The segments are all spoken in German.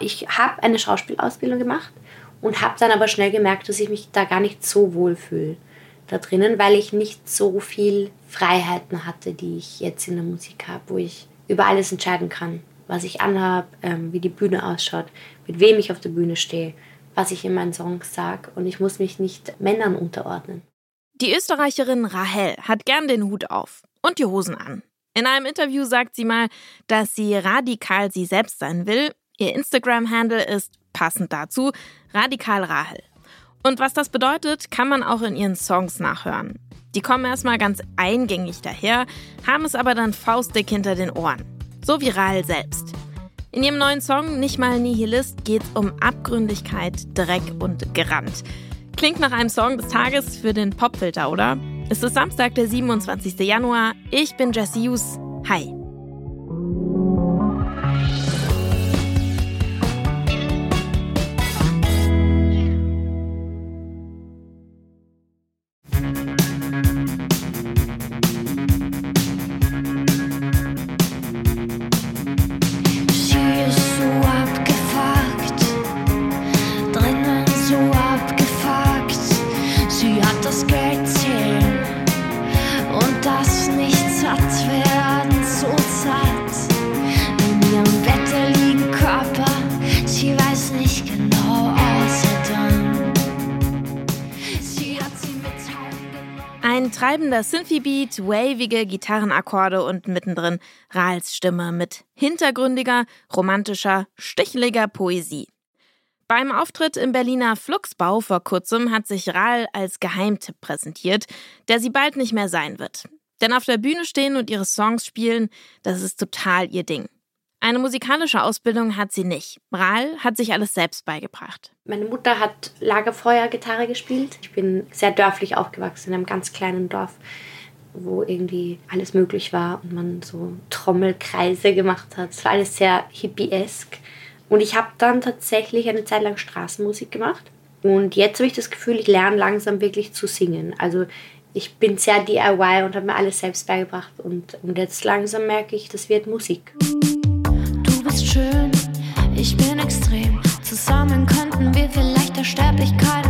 Ich habe eine Schauspielausbildung gemacht und habe dann aber schnell gemerkt, dass ich mich da gar nicht so wohl fühle da drinnen, weil ich nicht so viel Freiheiten hatte, die ich jetzt in der Musik habe, wo ich über alles entscheiden kann, was ich anhabe, ähm, wie die Bühne ausschaut, mit wem ich auf der Bühne stehe, was ich in meinen Songs sage und ich muss mich nicht Männern unterordnen. Die Österreicherin Rahel hat gern den Hut auf und die Hosen an. In einem Interview sagt sie mal, dass sie radikal sie selbst sein will. Ihr Instagram-Handle ist passend dazu radikal Rahel. Und was das bedeutet, kann man auch in ihren Songs nachhören. Die kommen erstmal ganz eingängig daher, haben es aber dann faustdick hinter den Ohren. So wie Rahel selbst. In ihrem neuen Song Nicht mal Nihilist geht es um Abgründigkeit, Dreck und Gerannt. Klingt nach einem Song des Tages für den Popfilter, oder? Es ist Samstag, der 27. Januar. Ich bin Jesse Hughes. Hi. Treibender Synthy-Beat, wavige Gitarrenakkorde und mittendrin Rahls Stimme mit hintergründiger, romantischer, sticheliger Poesie. Beim Auftritt im Berliner Fluxbau vor kurzem hat sich Rahl als Geheimtipp präsentiert, der sie bald nicht mehr sein wird. Denn auf der Bühne stehen und ihre Songs spielen, das ist total ihr Ding. Eine musikalische Ausbildung hat sie nicht. Rahl hat sich alles selbst beigebracht. Meine Mutter hat Lagerfeuer-Gitarre gespielt. Ich bin sehr dörflich aufgewachsen, in einem ganz kleinen Dorf, wo irgendwie alles möglich war und man so Trommelkreise gemacht hat. Es war alles sehr hippiesk. Und ich habe dann tatsächlich eine Zeit lang Straßenmusik gemacht. Und jetzt habe ich das Gefühl, ich lerne langsam wirklich zu singen. Also ich bin sehr DIY und habe mir alles selbst beigebracht. Und, und jetzt langsam merke ich, das wird Musik schön, ich bin extrem. Zusammen könnten wir vielleicht der Sterblichkeit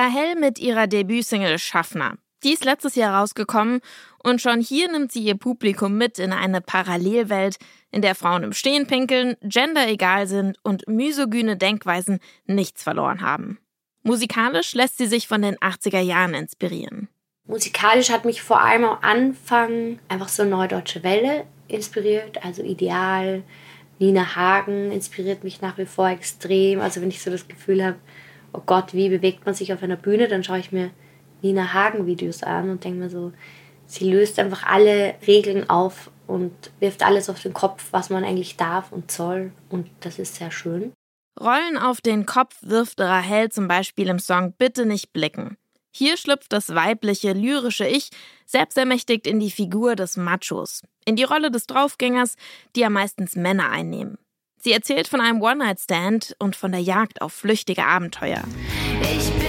Rahel mit ihrer Debütsingle Schaffner. Die ist letztes Jahr rausgekommen und schon hier nimmt sie ihr Publikum mit in eine Parallelwelt, in der Frauen im Stehen pinkeln, Gender egal sind und misogyne Denkweisen nichts verloren haben. Musikalisch lässt sie sich von den 80er Jahren inspirieren. Musikalisch hat mich vor allem am Anfang einfach so Neudeutsche Welle inspiriert, also Ideal. Nina Hagen inspiriert mich nach wie vor extrem. Also wenn ich so das Gefühl habe, oh Gott, wie bewegt man sich auf einer Bühne, dann schaue ich mir Nina Hagen Videos an und denke mir so, sie löst einfach alle Regeln auf und wirft alles auf den Kopf, was man eigentlich darf und soll und das ist sehr schön. Rollen auf den Kopf wirft Rahel zum Beispiel im Song Bitte nicht blicken. Hier schlüpft das weibliche, lyrische Ich selbstermächtigt in die Figur des Machos, in die Rolle des Draufgängers, die ja meistens Männer einnehmen. Sie erzählt von einem One-Night-Stand und von der Jagd auf flüchtige Abenteuer. Ich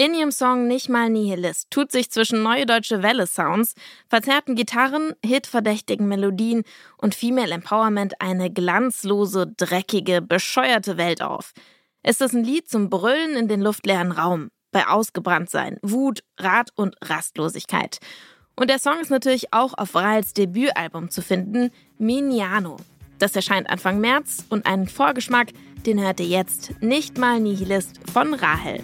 In ihrem Song Nicht mal Nihilist tut sich zwischen neue deutsche Welle-Sounds, verzerrten Gitarren, hitverdächtigen Melodien und Female Empowerment eine glanzlose, dreckige, bescheuerte Welt auf. Es Ist ein Lied zum Brüllen in den luftleeren Raum, bei Ausgebranntsein, Wut, Rat und Rastlosigkeit. Und der Song ist natürlich auch auf Rahls Debütalbum zu finden, Miniano. Das erscheint Anfang März und einen Vorgeschmack, den hört ihr jetzt nicht mal Nihilist von Rahel.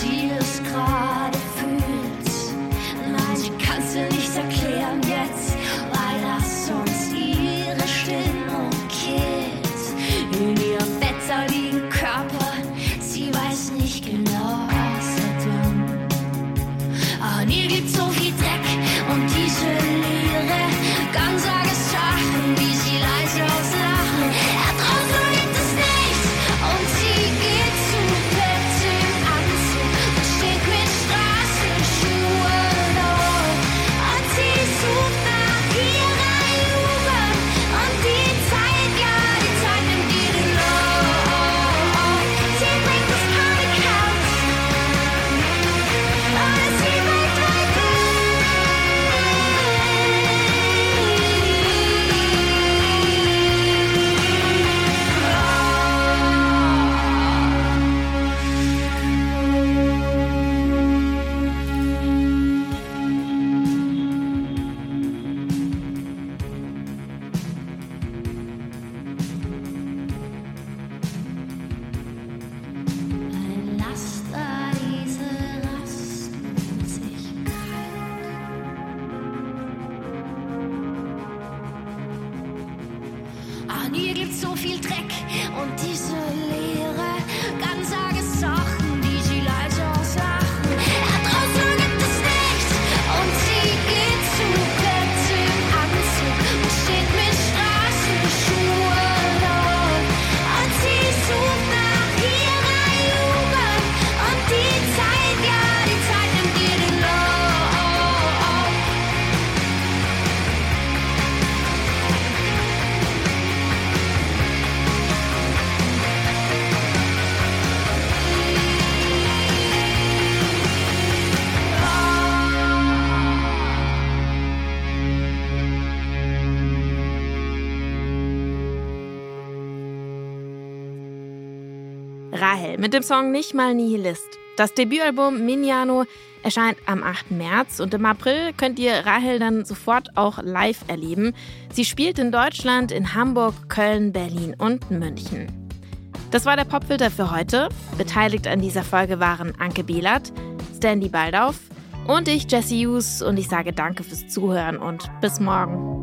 sie es gerade fühlt. Nein, sie kann dir nicht erklären jetzt, weil das sonst ihre Stimmung killt. In ihrem Bett Körper, sie weiß nicht genau, was er tut. An ah, ihr gibt's viel Dreck. Hell mit dem Song Nicht mal Nihilist. Das Debütalbum Miniano erscheint am 8. März und im April könnt ihr Rahel dann sofort auch live erleben. Sie spielt in Deutschland, in Hamburg, Köln, Berlin und München. Das war der Popfilter für heute. Beteiligt an dieser Folge waren Anke Behlert, Stanley Baldauf und ich, Jesse Hughes. Und ich sage danke fürs Zuhören und bis morgen.